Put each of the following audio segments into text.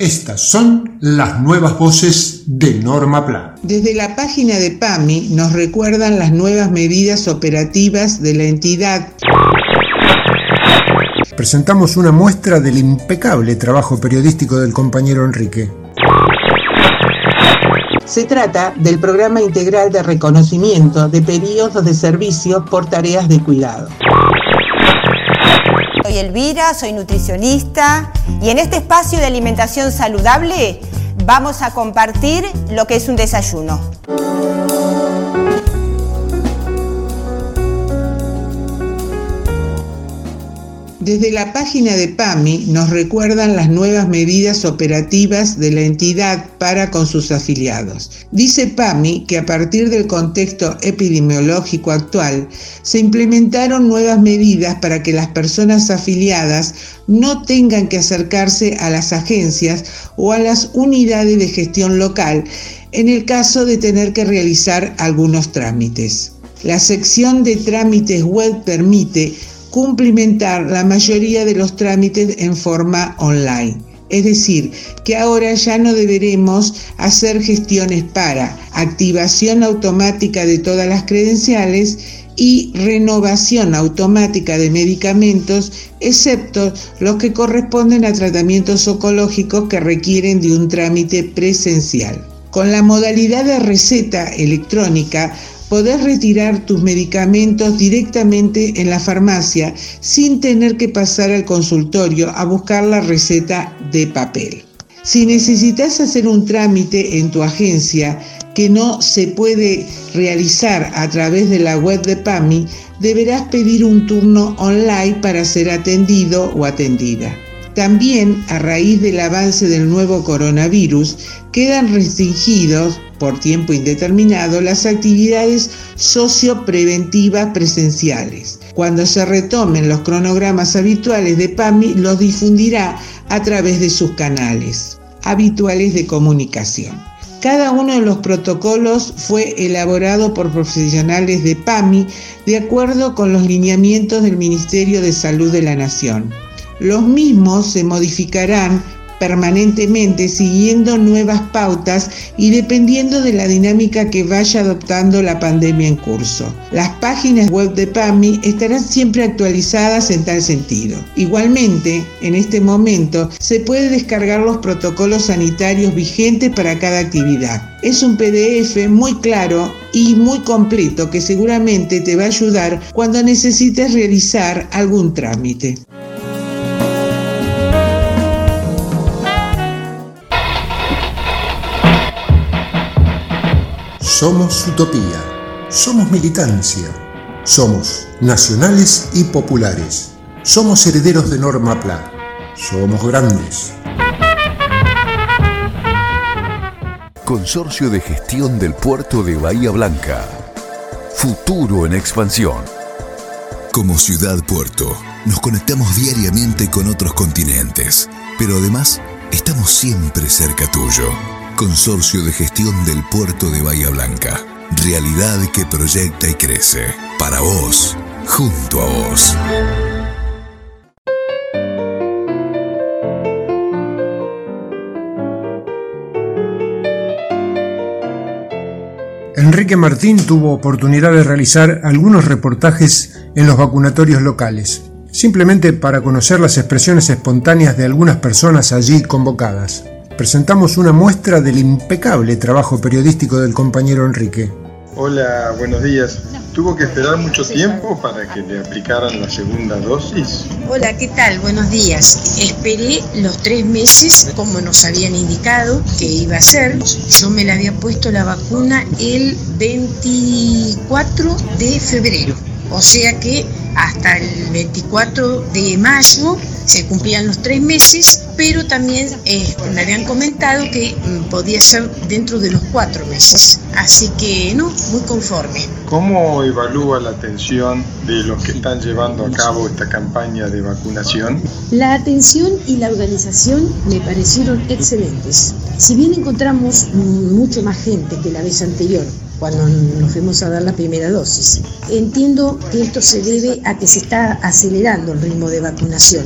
Estas son las nuevas voces de Norma Pla. Desde la página de PAMI nos recuerdan las nuevas medidas operativas de la entidad. Presentamos una muestra del impecable trabajo periodístico del compañero Enrique. Se trata del programa integral de reconocimiento de periodos de servicio por tareas de cuidado. Soy Elvira, soy nutricionista y en este espacio de alimentación saludable vamos a compartir lo que es un desayuno. Desde la página de PAMI nos recuerdan las nuevas medidas operativas de la entidad para con sus afiliados. Dice PAMI que a partir del contexto epidemiológico actual se implementaron nuevas medidas para que las personas afiliadas no tengan que acercarse a las agencias o a las unidades de gestión local en el caso de tener que realizar algunos trámites. La sección de trámites web permite cumplimentar la mayoría de los trámites en forma online. Es decir, que ahora ya no deberemos hacer gestiones para activación automática de todas las credenciales y renovación automática de medicamentos, excepto los que corresponden a tratamientos oncológicos que requieren de un trámite presencial. Con la modalidad de receta electrónica, podés retirar tus medicamentos directamente en la farmacia sin tener que pasar al consultorio a buscar la receta de papel. Si necesitas hacer un trámite en tu agencia que no se puede realizar a través de la web de PAMI, deberás pedir un turno online para ser atendido o atendida. También, a raíz del avance del nuevo coronavirus, quedan restringidos por tiempo indeterminado las actividades sociopreventivas presenciales. Cuando se retomen los cronogramas habituales de PAMI, los difundirá a través de sus canales habituales de comunicación. Cada uno de los protocolos fue elaborado por profesionales de PAMI de acuerdo con los lineamientos del Ministerio de Salud de la Nación. Los mismos se modificarán permanentemente siguiendo nuevas pautas y dependiendo de la dinámica que vaya adoptando la pandemia en curso. Las páginas web de PAMI estarán siempre actualizadas en tal sentido. Igualmente, en este momento se puede descargar los protocolos sanitarios vigentes para cada actividad. Es un PDF muy claro y muy completo que seguramente te va a ayudar cuando necesites realizar algún trámite. Somos utopía, somos militancia, somos nacionales y populares, somos herederos de Norma Pla, somos grandes. Consorcio de Gestión del Puerto de Bahía Blanca. Futuro en expansión. Como ciudad puerto, nos conectamos diariamente con otros continentes, pero además estamos siempre cerca tuyo. Consorcio de Gestión del Puerto de Bahía Blanca. Realidad que proyecta y crece. Para vos, junto a vos. Enrique Martín tuvo oportunidad de realizar algunos reportajes en los vacunatorios locales, simplemente para conocer las expresiones espontáneas de algunas personas allí convocadas. presentamos una muestra del impecable trabajo periodístico del compañero Enrique. Hola, buenos días. ¿Tuvo que esperar mucho tiempo para que le aplicaran la segunda dosis? Hola, ¿qué tal? Buenos días. Esperé los tres meses como nos habían indicado que iba a ser. Yo me la había puesto la vacuna el 24 de febrero. O sea que hasta el 24 de mayo se cumplían los tres meses, pero también eh, me habían comentado que mm, podía ser dentro de los cuatro meses. Así que no, muy conforme. ¿Cómo evalúa la atención de los que están llevando a cabo esta campaña de vacunación? La atención y la organización me parecieron excelentes. Si bien encontramos mucho más gente que la vez anterior, cuando nos fuimos a dar la primera dosis. Entiendo que esto se debe a que se está acelerando el ritmo de vacunación.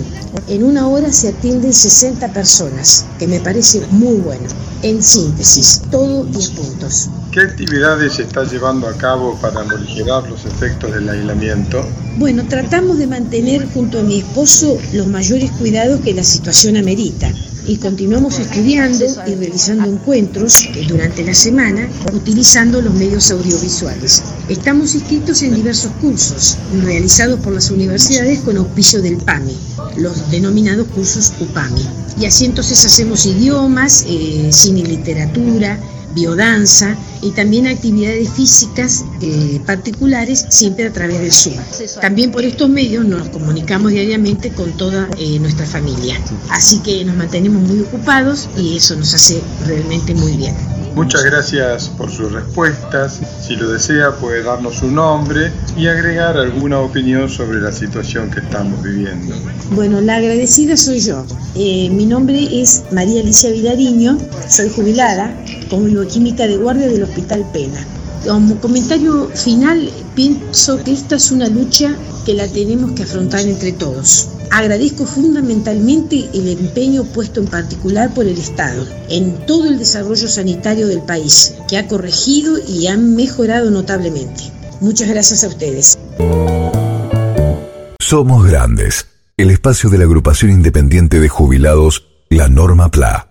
En una hora se atienden 60 personas, que me parece muy bueno. En síntesis, todo 10 puntos. ¿Qué actividades se está llevando a cabo para morigerar los efectos del aislamiento? Bueno, tratamos de mantener junto a mi esposo los mayores cuidados que la situación amerita y continuamos estudiando y realizando encuentros durante la semana utilizando los medios audiovisuales. Estamos inscritos en diversos cursos realizados por las universidades con auspicio del PAMI, los denominados cursos UPAMI. Y así entonces hacemos idiomas, eh, cine y literatura, biodanza y también actividades físicas eh, particulares siempre a través del Zoom. También por estos medios nos comunicamos diariamente con toda eh, nuestra familia. Así que nos mantenemos muy ocupados y eso nos hace realmente muy bien. Muchas gracias por sus respuestas. Si lo desea puede darnos su nombre y agregar alguna opinión sobre la situación que estamos viviendo. Bueno, la agradecida soy yo. Eh, mi nombre es María Alicia Vilariño, soy jubilada como bioquímica de guardia del Hospital Pena. Como comentario final, pienso que esta es una lucha que la tenemos que afrontar entre todos. Agradezco fundamentalmente el empeño puesto en particular por el Estado en todo el desarrollo sanitario del país, que ha corregido y ha mejorado notablemente. Muchas gracias a ustedes. Somos Grandes, el espacio de la agrupación independiente de jubilados, la Norma PLA.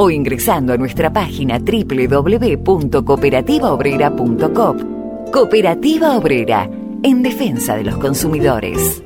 o ingresando a nuestra página www.cooperativaobrera.com. Cooperativa Obrera en defensa de los consumidores.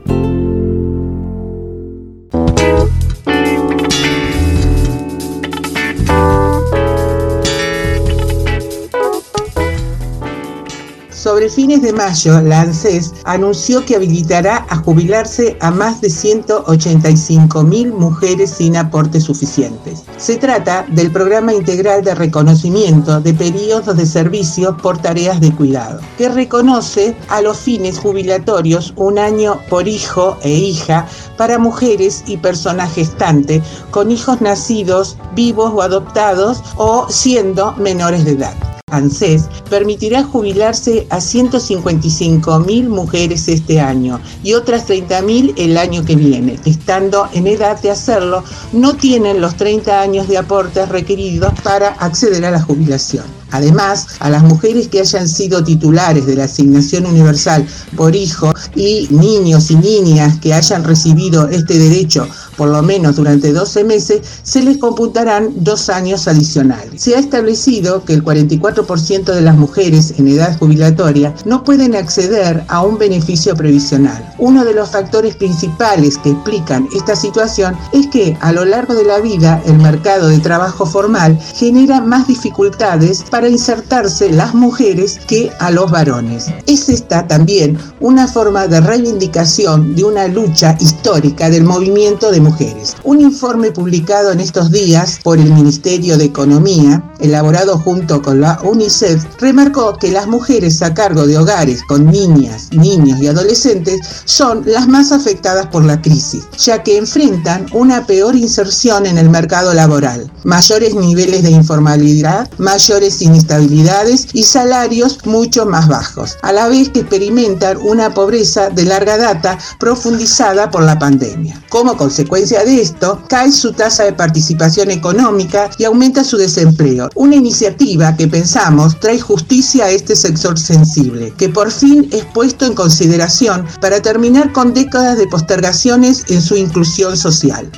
Sobre fines de mayo, la ANSES anunció que habilitará a jubilarse a más de 185 mil mujeres sin aportes suficientes. Se trata del programa integral de reconocimiento de periodos de servicio por tareas de cuidado, que reconoce a los fines jubilatorios un año por hijo e hija para mujeres y personas gestantes con hijos nacidos, vivos o adoptados o siendo menores de edad. ANSES permitirá jubilarse a 155.000 mujeres este año y otras 30.000 el año que viene. Estando en edad de hacerlo, no tienen los 30 años de aportes requeridos para acceder a la jubilación. Además, a las mujeres que hayan sido titulares de la asignación universal por hijo y niños y niñas que hayan recibido este derecho por lo menos durante 12 meses, se les computarán dos años adicionales. Se ha establecido que el 44% de las mujeres en edad jubilatoria no pueden acceder a un beneficio previsional. Uno de los factores principales que explican esta situación es que a lo largo de la vida el mercado de trabajo formal genera más dificultades para insertarse las mujeres que a los varones. Es esta también una forma de reivindicación de una lucha histórica del movimiento de mujeres mujeres. Un informe publicado en estos días por el Ministerio de Economía, elaborado junto con la UNICEF, remarcó que las mujeres a cargo de hogares con niñas, niños y adolescentes son las más afectadas por la crisis, ya que enfrentan una peor inserción en el mercado laboral, mayores niveles de informalidad, mayores inestabilidades y salarios mucho más bajos, a la vez que experimentan una pobreza de larga data profundizada por la pandemia. Como consecuencia de esto, cae su tasa de participación económica y aumenta su desempleo, una iniciativa que pensamos trae justicia a este sector sensible, que por fin es puesto en consideración para terminar con décadas de postergaciones en su inclusión social.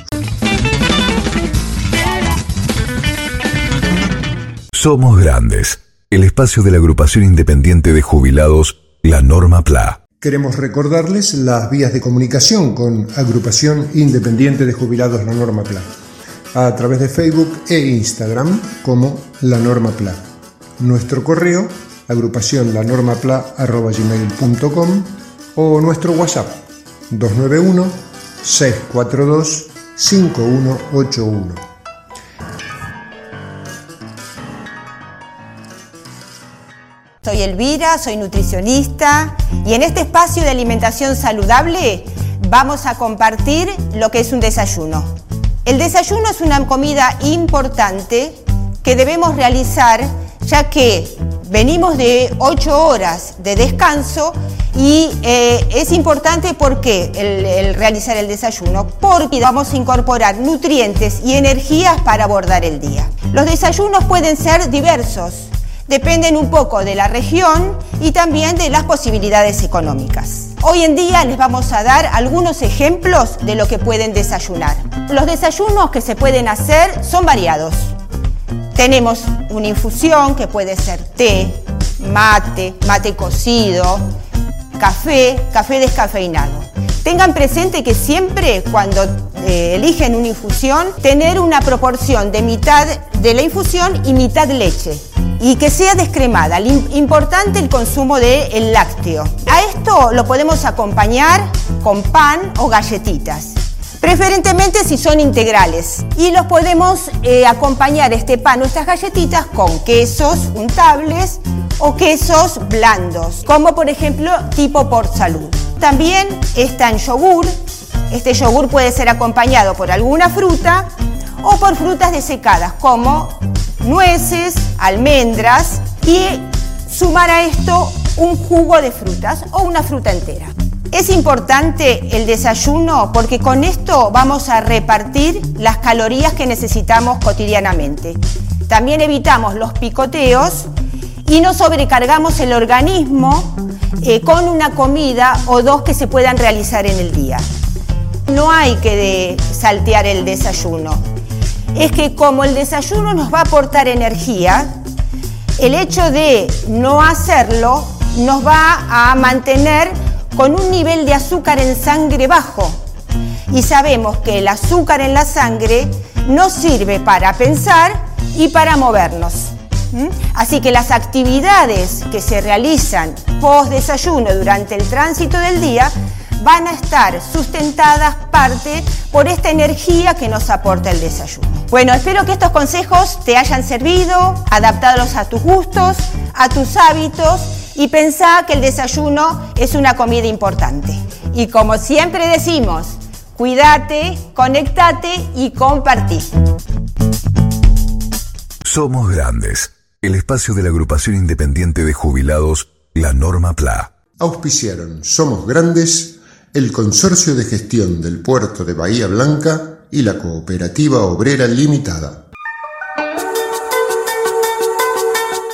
Somos Grandes, el espacio de la agrupación independiente de jubilados, la Norma PLA. Queremos recordarles las vías de comunicación con Agrupación Independiente de Jubilados La Norma PLA, a través de Facebook e Instagram como La Norma PLA. Nuestro correo, agrupación lanormapla.com o nuestro WhatsApp 291 642 5181. Soy Elvira, soy nutricionista y en este espacio de alimentación saludable vamos a compartir lo que es un desayuno. El desayuno es una comida importante que debemos realizar ya que venimos de 8 horas de descanso y eh, es importante porque el, el, realizar el desayuno, porque vamos a incorporar nutrientes y energías para abordar el día. Los desayunos pueden ser diversos, dependen un poco de la región y también de las posibilidades económicas. Hoy en día les vamos a dar algunos ejemplos de lo que pueden desayunar. Los desayunos que se pueden hacer son variados. Tenemos una infusión que puede ser té, mate, mate cocido, café, café descafeinado. Tengan presente que siempre cuando eh, eligen una infusión, tener una proporción de mitad de la infusión y mitad leche y que sea descremada. Importante el consumo de el lácteo. A esto lo podemos acompañar con pan o galletitas. Preferentemente si son integrales. Y los podemos eh, acompañar este pan o estas galletitas con quesos untables o quesos blandos, como por ejemplo tipo por salud. También está en yogur. Este yogur puede ser acompañado por alguna fruta o por frutas desecadas como nueces, almendras y sumar a esto un jugo de frutas o una fruta entera. Es importante el desayuno porque con esto vamos a repartir las calorías que necesitamos cotidianamente. También evitamos los picoteos y no sobrecargamos el organismo eh, con una comida o dos que se puedan realizar en el día. No hay que saltear el desayuno. Es que como el desayuno nos va a aportar energía, el hecho de no hacerlo nos va a mantener con un nivel de azúcar en sangre bajo. Y sabemos que el azúcar en la sangre nos sirve para pensar y para movernos. Así que las actividades que se realizan post desayuno durante el tránsito del día van a estar sustentadas parte por esta energía que nos aporta el desayuno. Bueno, espero que estos consejos te hayan servido, adaptados a tus gustos, a tus hábitos y pensá que el desayuno es una comida importante. Y como siempre decimos, cuídate, conectate y compartí. Somos grandes el espacio de la agrupación independiente de jubilados, la Norma PLA. Auspiciaron Somos Grandes, el Consorcio de Gestión del Puerto de Bahía Blanca y la Cooperativa Obrera Limitada.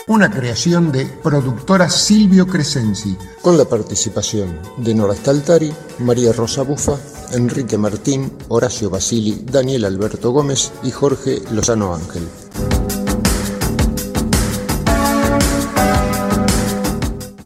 Una creación de productora Silvio Crescenzi, con la participación de Nora Staltari, María Rosa Bufa, Enrique Martín, Horacio Basili, Daniel Alberto Gómez y Jorge Lozano Ángel.